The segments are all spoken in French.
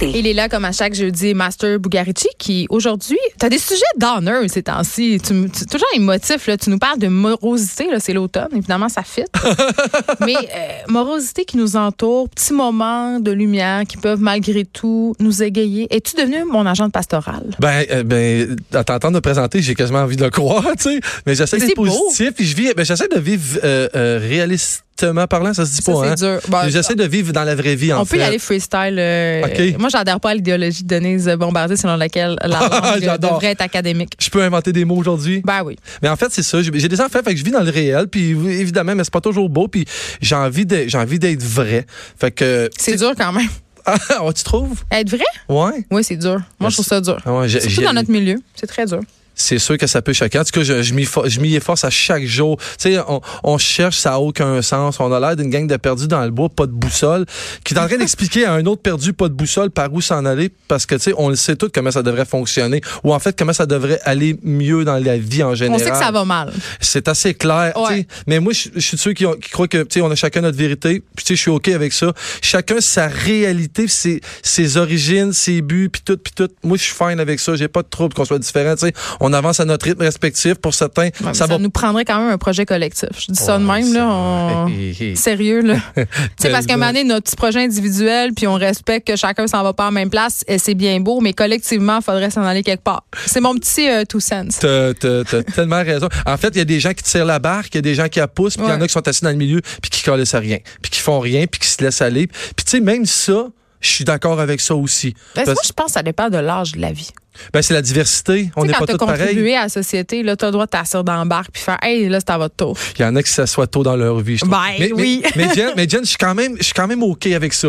Il est là comme à chaque jeudi, Master Bugarici, qui aujourd'hui, tu as des sujets d'honneur ces temps-ci. Tu, toujours émotif, là. Tu nous parles de morosité, là, c'est l'automne, évidemment, ça fit. Mais euh, morosité qui nous entoure, petits moments de lumière qui peuvent malgré tout nous égayer. Es-tu devenu mon agent de pastoral? Ben, euh, ben, à t'entendre me présenter, j'ai quasiment envie de le croire, tu sais. Mais j'essaie d'être positif, puis je vis, ben, j'essaie de vivre euh, euh, réalistement parlant, ça se dit Ça, pas, c'est hein. Ben, j'essaie de vivre dans la vraie vie, en On fait. peut y aller freestyle. euh, Moi, j'adhère pas à l'idéologie de Denise Bombardier selon laquelle la langue J'adore. devrait être académique. Je peux inventer des mots aujourd'hui? Ben oui. Mais en fait, c'est ça. J'ai des enfants, fait que je vis dans le réel, puis évidemment, mais c'est pas toujours beau, puis j'ai envie d'être vrai. Fait que. C'est dur quand même. Ah, tu trouves? Être vrai? Ouais. Oui, c'est dur. Moi, je trouve ça dur. Ah ouais, Surtout dans notre milieu. C'est très dur. C'est sûr que ça peut choquer. En tout cas, je, je m'y fo- je m'y efforce à chaque jour. Tu sais, on, on cherche, ça n'a aucun sens. On a l'air d'une gang de perdus dans le bois, pas de boussole, qui est en train d'expliquer à un autre perdu, pas de boussole, par où s'en aller, parce que, tu sais, on le sait tout comment ça devrait fonctionner, ou en fait, comment ça devrait aller mieux dans la vie en On général. sait que ça va mal. C'est assez clair. Ouais. Mais moi, je, je suis de ceux qui, ont- qui croient que tu sais, on a chacun notre vérité. Puis tu sais, je suis OK avec ça. Chacun sa réalité, ses, ses origines, ses buts, puis tout, puis tout. Moi, je suis fine avec ça. J'ai pas de trouble qu'on soit différents. tu sais. On avance à notre rythme respectif. Pour certains, Ouais, ça, ça va. nous prendrait quand même un projet collectif. Je dis ça de même, c'est- là. on-. Sérieux, là. tu sais, parce qu'à un moment donné, notre petit projet individuel, puis on respecte que chacun s'en va pas en même place, et c'est bien beau, mais collectivement, il faudrait s'en aller quelque part. C'est mon petit euh, two cents. T'as, t'as- tellement raison. En fait, il y a des gens qui tirent la barque, il y a des gens qui la poussent, puis il y en a qui sont assis dans le milieu, puis qui connaissent rien, puis qui font rien, puis qui se laissent aller. Puis tu sais, même ça, je suis d'accord avec ça aussi. Ben, Parce- moi, je pense que ça dépend de l'âge de la vie. Ben, c'est la diversité. On n'est quand pas tous pareils. contribué à la société, là, tu as le droit de t'asseoir dans le bar puis faire Hey, là, c'est à votre tour. Il y en a qui s'assoient tôt dans leur vie. je. Ben, mais, oui. Mais, mais Jen, mais Jen, je suis quand même, je suis quand même ok avec ça.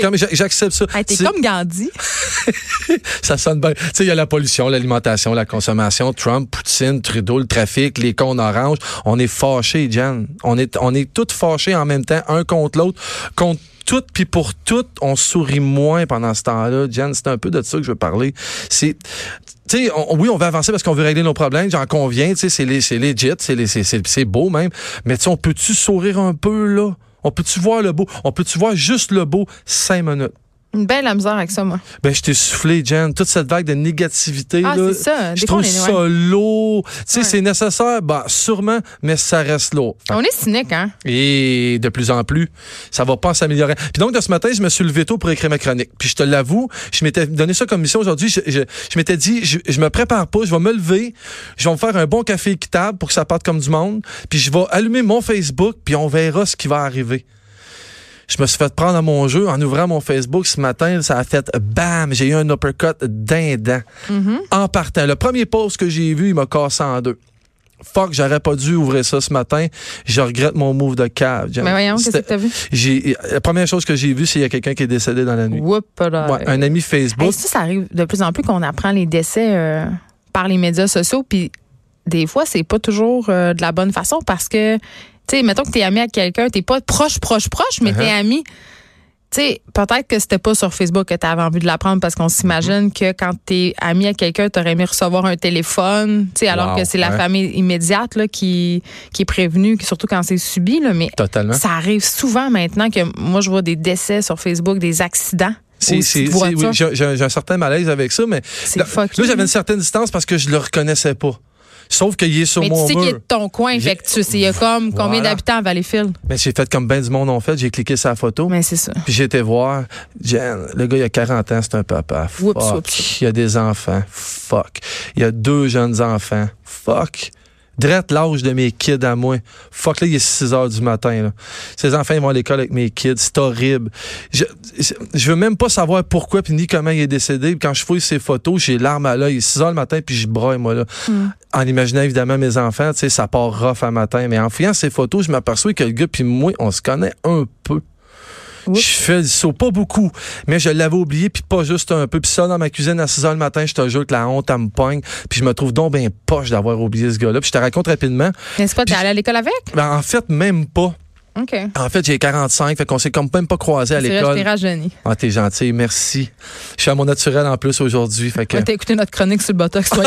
Quand J'accepte ça. Hey, T'es comme Gandhi. Ça sonne bien. Tu sais, il y a la pollution, l'alimentation, la consommation, Trump, Poutine, Trudeau, le trafic, les cons orange. On est fâchés, Jen. On est, on est tous fâchés en même temps, un contre l'autre, contre tout, puis pour tout, on sourit moins pendant ce temps-là. Jen, c'est un peu de ça que je veux parler. C'est, tu sais, on- oui, on veut avancer parce qu'on veut régler nos problèmes, j'en conviens, tu sais, c'est c'est legit, c'est beau même. Mais on peut-tu sourire un peu, là? On peut-tu voir le beau? On peut-tu voir juste le beau cinq minutes? Une belle la misère avec ça, moi. Ben, je t'ai soufflé, Jen. Toute cette vague de négativité, Ah, là. c'est ça. Des Je trouve ça lourd. Tu sais, Ouais. c'est nécessaire, bah, sûrement, mais ça reste lourd. On est cynique, hein? Et de plus en plus, ça va pas s'améliorer. Puis donc, de ce matin, je me suis levé tôt pour écrire ma chronique. Puis je te l'avoue, je m'étais donné ça comme mission aujourd'hui. Je, je, je m'étais dit, je, je me prépare pas, je vais me lever, je vais me faire un bon café équitable pour que ça parte comme du monde. Puis je vais allumer mon Facebook, puis on verra ce qui va arriver. Je me suis fait prendre à mon jeu en ouvrant mon Facebook ce matin. Ça a fait bam, j'ai eu un uppercut dindant. En partant. Le premier post que j'ai vu, il m'a cassé en deux. Fuck, j'aurais pas dû ouvrir ça ce matin. Je regrette mon move de cave. Mais voyons, qu'est-ce que t'as vu? j'ai la première chose que j'ai vue, c'est qu'il y a quelqu'un qui est décédé dans la nuit. Whoop, là. Ouais, un ami Facebook. Hey, ça, ça arrive de plus en plus qu'on apprend les décès euh, par les médias sociaux. Puis des fois, c'est pas toujours euh, de la bonne façon parce que, tu sais, mettons que t'es ami à quelqu'un, t'es pas proche, proche, proche, mais Uh-huh. t'es ami. Tu sais, peut-être que c'était pas sur Facebook que t'avais envie de l'apprendre parce qu'on s'imagine que quand t'es ami à quelqu'un, t'aurais aimé recevoir un téléphone, tu sais, alors Wow, que c'est la famille immédiate là, qui, qui est prévenue, surtout quand c'est subi. Là, mais Totalement. ça arrive souvent maintenant que moi, je vois des décès sur Facebook, des accidents. Oui, j'ai, un certain malaise avec ça, mais C'est là, là, j'avais une certaine distance parce que je le reconnaissais pas. Sauf qu'il est sur Mais tu mon sais mur. qu'il est de ton coin, fait que tu sais, il y a comme combien d'habitants à Valleyfield? Mais j'ai fait comme ben du monde ont fait. J'ai cliqué sa photo. Mais c'est ça. Puis j'ai été voir. Jen, le gars, il a 40 ans, c'est un papa. Oups, Fuck. oups. Il y a des enfants. Fuck. Il y a deux jeunes enfants. Fuck. Drette l'âge de mes kids à moi. Fuck, là, il est 6 heures du matin. Là. Ces enfants, ils vont à l'école avec mes kids. C'est horrible. Je, je veux même pas savoir pourquoi puis ni comment il est décédé. Puis quand je fouille ses photos, j'ai larmes à l'œil. Il est 6 heures le matin puis je braille, moi, là. En imaginant évidemment mes enfants, tu sais, ça part rough à matin. Mais en fouillant ses photos, je m'aperçois que le gars puis moi, on se connaît un peu. Oups. Je fais le saut, pas beaucoup, mais je l'avais oublié, puis pas juste un peu. Puis ça, dans ma cuisine à 6 heures le matin, je te jure que la honte, elle me pogne. Puis je me trouve donc bien poche d'avoir oublié ce gars-là. Puis je te raconte rapidement. N'est-ce pas, t'es allé à l'école avec? Ben, en fait, même pas. En fait, j'ai 45, fait qu'on s'est comme même pas croisés à C'est vrai, je l'école. rajeuni. Ah, t'es gentil, merci. Je suis à mon naturel en plus aujourd'hui, fait que... Ouais, T'as écouté notre chronique sur le botox, toi.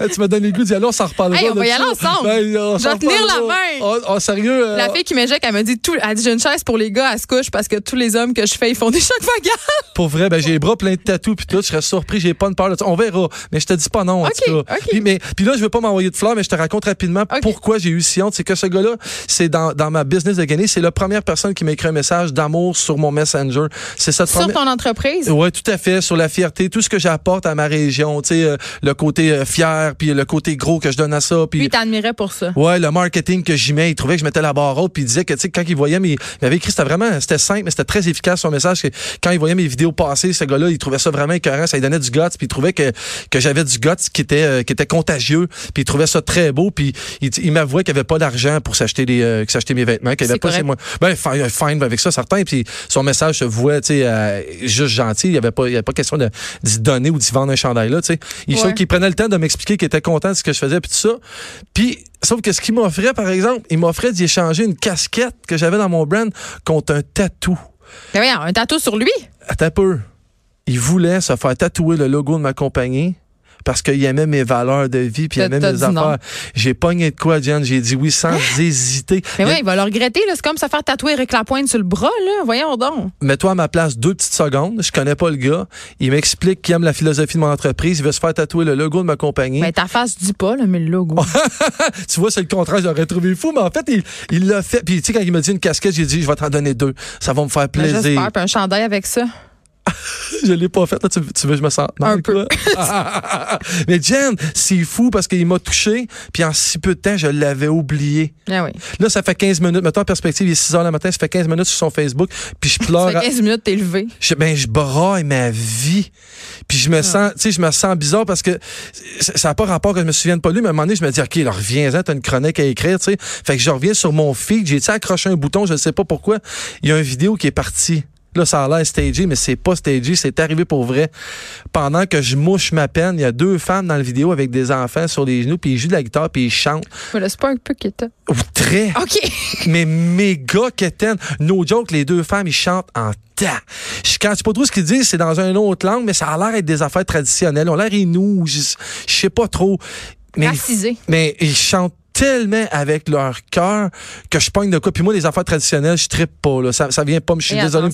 Hey, tu m'as donné le goût d'y aller, on s'en reparlera. Hey, on va y aller ensemble. Ben, on Je vais tenir la main. Oh, oh, sérieux? euh, La fille qui m'éjecte, elle m'a dit, tout, elle dit, j'ai une chaise pour les gars, elle se couche parce que tous les hommes que je fais, ils font des chocs vagales. Pour vrai, ben, j'ai les bras pleins de tatous puis tout. Je serais surpris, j'ai pas une peur de ça. On verra. Mais je te dis pas non, en Ok, tout cas. Puis, mais, puis là, je veux pas m'envoyer de fleurs, mais je te raconte rapidement pourquoi j'ai eu si honte. C'est que ce gars-là, c'est dans, dans ma business de gagner, c'est la première personne qui m'a écrit un message d'amour sur mon Messenger. C'est cette Sur première. ton entreprise? Ouais, tout à fait. Sur la fierté, tout ce que j'apporte à ma région, tu sais, euh, le côté euh, fier, puis le côté gros que je donne à ça, puis t'admirait pour ça. Ouais, le marketing que j'y mets, il trouvait que je mettais la barre haute, puis il disait que, tu sais, quand il voyait mes. Il m'avait écrit, c'était vraiment, c'était simple, mais c'était très efficace son message. Que quand il voyait mes vidéos passer, ce gars-là, il trouvait ça vraiment écœurant, ça lui donnait du guts, puis il trouvait que, que j'avais du guts qui était, euh, qui était contagieux, puis il trouvait ça très beau, puis il, il m'avouait qu'il avait pas d'argent pour s'acheter des, euh, s'acheter mes vêtements, qu'il avait C'est pas chez moi. Ben, fine, fine avec ça, certain, puis son message se vouait, tu sais, euh, juste gentil, il y avait pas, il y avait pas question de, d'y donner ou d'y vendre un chandail, là, tu sais. Il, Ouais. qu'il prenait le temps de m'expliquer qu'il était content de ce que je faisais, puis tout ça. Puis, sauf que ce qu'il m'offrait, par exemple, il m'offrait d'y échanger une casquette que j'avais dans mon brand contre un tatou. Voyons, un tatou sur lui? Attends un peu. Il voulait se faire tatouer le logo de ma compagnie parce qu'il aimait mes valeurs de vie puis il aimait mes affaires. J'ai pogné de quoi, Jen? J'ai dit oui sans hésiter. Mais ouais, il va le regretter. là. C'est comme se faire tatouer Eric Lapointe sur le bras, là. Voyons donc. Mets-toi à ma place deux petites secondes. Je connais pas le gars. Il m'explique qu'il aime la philosophie de mon entreprise. Il veut se faire tatouer le logo de ma compagnie. Mais ta face dit pas, là, mais le logo. tu vois, c'est le contraire, j'aurais trouvé fou, mais en fait, il l'a fait. Puis, tu sais, quand il m'a dit une casquette, j'ai dit, je vais t'en donner deux. Ça va me faire Ben, plaisir. J'espère. Un chandail avec ça. je l'ai pas fait. Là, tu, tu veux que je me sente Un peu. mais Jen, c'est fou parce qu'il m'a touché, puis en si peu de temps, je l'avais oublié. Ah oui. Là, ça fait 15 minutes. Mettons en perspective, il est 6 heures le matin, ça fait 15 minutes sur son Facebook, puis je pleure. Ça fait 15 minutes, t'es levé. je, ben, je braille ma vie. Puis je me Ah. sens, tu sais, je me sens bizarre parce que ça n'a pas rapport que je me souvienne pas de lui, mais à un moment donné, je me dis, OK, là, reviens-en, t'as une chronique à écrire, tu sais. Fait que je reviens sur mon feed, j'ai, accroché un bouton, je ne sais pas pourquoi. Il y a une vidéo qui est partie. Là, ça a l'air stagé, mais c'est pas stagé, c'est arrivé pour vrai. Pendant que je mouche ma peine, il y a deux femmes dans la vidéo avec des enfants sur les genoux, puis ils jouent de la guitare, puis ils chantent. Mais là, c'est pas un peu qui était. Ou très OK. mais méga quétaine. No joke, les deux femmes, ils chantent en ta. Je quand sais pas trop ce qu'ils disent, c'est dans une autre langue, mais ça a l'air d'être des affaires traditionnelles. On a l'air inou, je je sais pas trop. Mais, Racisé. mais ils chantent tellement avec leur cœur que je pogne de quoi. Puis moi, les affaires traditionnelles, je trippe pas. Là. Ça, ça vient pas me... Je suis désolé.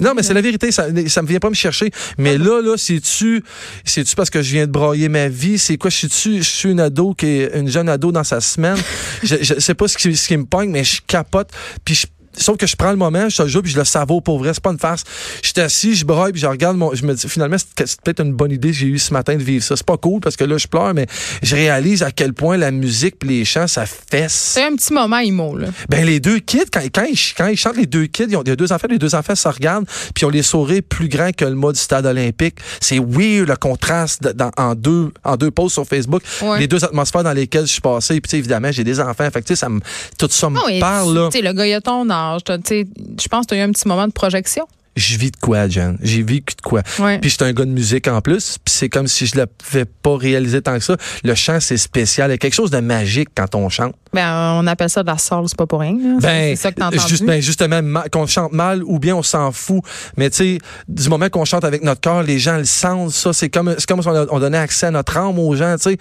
Non, mais c'est la vérité, ça, ça me vient pas me chercher. Mais là, là, c'est-tu, c'est-tu parce que je viens de brailler ma vie? C'est quoi? Je suis-tu, je suis une ado qui est une jeune ado dans sa semaine? je, je sais pas ce qui, ce qui me pogne, mais je capote. Puis je, Sauf que je prends le moment, je jure, puis je le savoure pour vrai. C'est pas une farce. Je suis assis, je braille, puis je regarde mon. Je me dis, finalement, c'est peut-être une bonne idée que j'ai eue ce matin de vivre ça. C'est pas cool parce que là, je pleure, mais je réalise à quel point la musique puis les chants, ça fesse. C'est un petit moment emo, là. Ben les deux kids, quand, quand, ils, quand ils chantent les deux kids, ils ont, il y a deux enfants, les deux enfants se regardent, puis ils ont les sourires plus grands que le mot du stade olympique. C'est weird le contraste de- dans- en deux en deux posts sur Facebook, Ouais. les deux atmosphères dans lesquelles je suis passé. Puis évidemment, j'ai des enfants, fait que tu sais, ça me tout ça me Ah parle là. Le gars, il a ton Je pense que tu as eu un petit moment de projection. Je vis de quoi, Jen? J'ai vécu de quoi? Ouais. Puis j'étais un gars de musique en plus, puis c'est comme si je l'avais pas réalisé tant que ça. Le chant, c'est spécial. Il y a quelque chose de magique quand on chante. Ben, on appelle ça de la soul, c'est pas pour rien. là. Ben, c'est ça que t'as entendu. juste- ben, justement, qu'on chante mal ou bien on s'en fout. Mais tu sais, du moment qu'on chante avec notre cœur, les gens le sentent. Ça, c'est comme, c'est comme si on, on donnait accès à notre âme aux gens. Tu sais,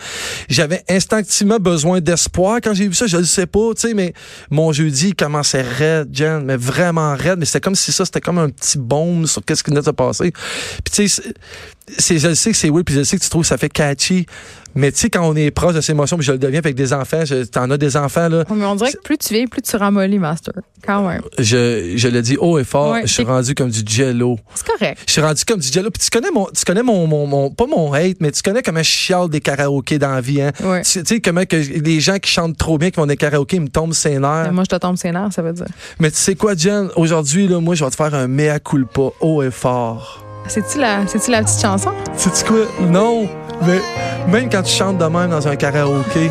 j'avais instinctivement besoin d'espoir quand j'ai vu ça. Je le sais pas, tu sais, mais mon jeudi il commençait raide, Jen, mais vraiment raide. Mais c'était comme si ça, c'était comme un petit baume sur qu'est-ce qui sais, c'est- c'est, je le sais que c'est weird, puis je le sais que tu trouves que ça fait catchy. Mais tu sais, quand on est proche de ces émotions, puis je le deviens avec des enfants, t'en as des enfants, là. Mais on dirait que plus tu vieillis, plus tu ramollis, Master. Quand même. Je, je le dis haut et fort, Ouais, je suis rendu comme du jello. C'est correct. Je suis rendu comme du jello. Puis tu connais mon, tu connais mon, mon, mon- pas mon hate, mais tu connais comment je chiale des karaokés dans la vie, hein. Ouais. Tu tu sais, comment que les gens qui chantent trop bien, qui vont des karaokés, ils me tombent ses nerfs. Mais moi, je te tombe ses nerfs, ça veut dire. Mais tu sais quoi, Jen? Aujourd'hui, là, moi, je vais te faire un mea culpa haut et fort. C'est-tu la, c'est-tu la petite chanson? Sais-tu quoi? Non, mais même quand tu chantes de même dans un karaoké,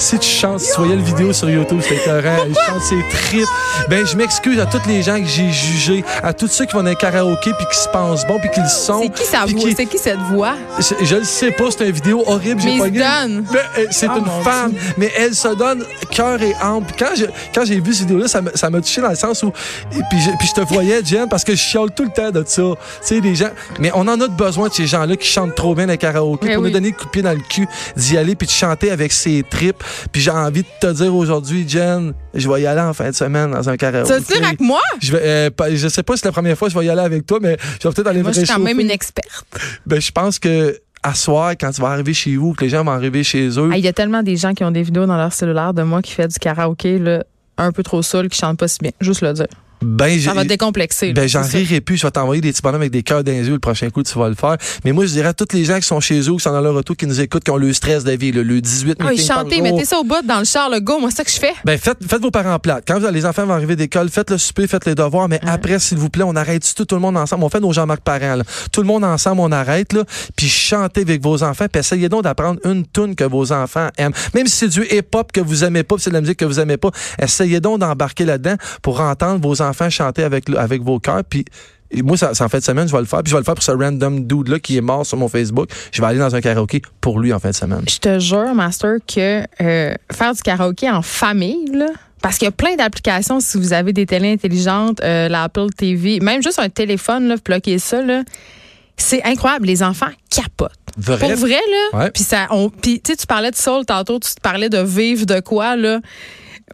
Si tu chantes, si tu voyais le vidéo sur YouTube, c'est écœurant. Il chante ses tripes. Ben, je m'excuse à tous les gens que j'ai jugés, à tous ceux qui vont dans un karaoké puis qui se pensent bon puis qui le sont. C'est qui sa voix? qui- C'est qui cette voix? Je, je le sais pas, c'est une vidéo horrible. J'ai pas gagné. Dunn. Mais, euh, c'est Oh, une femme, mais elle se donne cœur et âme. Puis quand je- quand j'ai vu cette vidéo-là, ça m'a- ça touché dans le sens où. Et puis, je, puis je te voyais, Jen, parce que je chiale tout le temps de ça. Tu sais, des gens. Mais on en a besoin de ces gens-là qui chantent trop bien dans les karaoké Mais pour oui. nous donner le coup de pied dans le cul, d'y aller puis de chanter avec ses tripes. Puis j'ai envie de te dire aujourd'hui, Jen, je vais y aller en fin de semaine dans un karaoké. Ça veut dire avec moi? Je, vais, euh, pas- je sais pas si c'est la première fois que je vais y aller avec toi, mais je vais peut-être aller Moi, me je suis quand même une experte. Ben, je pense que à soir, quand tu vas arriver chez vous, que les gens vont arriver chez eux, Ah, Il y a tellement des gens qui ont des vidéos dans leur cellulaire de moi qui fait du karaoké, là, un peu trop saoul, qui chantent pas si bien. Juste le dire. Ben, j'ai- Ça va te décomplexer. Ben, j'en rirai plus. Je vais t'envoyer des petits bonhommes avec des cœurs dans les yeux le prochain coup, tu vas le faire. Mais moi, je dirais à tous les gens qui sont chez eux, qui sont dans leur auto, qui nous écoutent, qui ont le stress de la vie, là, le 18 Ah, par chanter, jour. mettez ça au bout dans le char, le go. Moi, c'est ça que je fais. Ben, faites, faites vos parents plates. Quand les enfants vont arriver d'école, faites le souper, faites les devoirs, mais après, s'il vous plaît, on arrête tout, tout le monde ensemble. On fait nos Jean-Marc parents, là. Tout le monde ensemble, on arrête, là, puis chantez avec vos enfants, puis essayez donc d'apprendre une tune que vos enfants aiment. Même si c'est du hip-hop que vous aimez pas, c'est de la musique que vous aimez pas, essayez donc d'embarquer là-dedans pour entendre vos enfants chanter avec, le- avec vos cœurs, puis et moi, ça, ça en fait de semaine, je vais le faire. Puis je vais le faire pour ce random dude-là qui est mort sur mon Facebook. Je vais aller dans un karaoké pour lui en fin de semaine. Je te jure, Master, que euh, faire du karaoké en famille, là, parce qu'il y a plein d'applications si vous avez des télés intelligentes, euh, l'Apple TV, même juste un téléphone, là, bloquer ça, là, c'est incroyable. Les enfants capotent. Vrai? Pour vrai, là. Ouais. Puis ça, on, puis tu sais, tu parlais de soul tantôt, tu te parlais de vivre de quoi, là.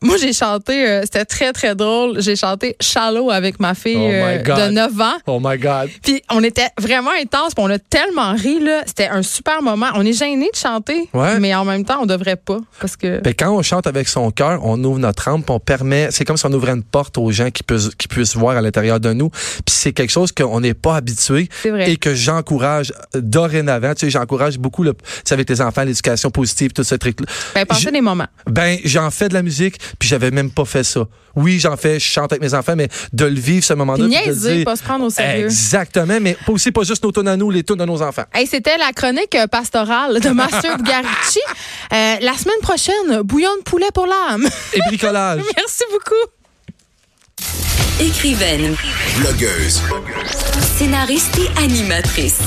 Moi, j'ai chanté, euh, c'était très, très drôle. J'ai chanté Shallow avec ma fille Oh my euh, God. de 9 ans. Oh my God. Puis on était vraiment intense, puis on a tellement ri, là. C'était un super moment. On est gêné de chanter, Ouais. mais en même temps, on devrait pas. Parce que. Ben, quand on chante avec son cœur, on ouvre notre âme, puis on permet, c'est comme si on ouvrait une porte aux gens qui puissent, qui puissent voir à l'intérieur de nous. Puis c'est quelque chose qu'on n'est pas habitué C'est vrai. et que j'encourage dorénavant. Tu sais, j'encourage beaucoup le, tu sais, avec tes enfants, l'éducation positive, tout ce truc-là. Ben, pensez des moments. Ben, j'en fais de la musique, puis j'avais même pas fait ça. Oui, j'en fais, je chante avec mes enfants, mais de le vivre ce moment-là. Niaiser, dire- pas se prendre au sérieux. Exactement, mais pas aussi pas juste nos tunes à nous, les tunes de nos enfants. Hey, c'était la chronique euh, pastorale de Master Bugarici. Euh, la semaine prochaine, bouillon de poulet pour l'âme. Et bricolage. Merci beaucoup. Écrivaine, Blogueuse. scénariste et animatrice.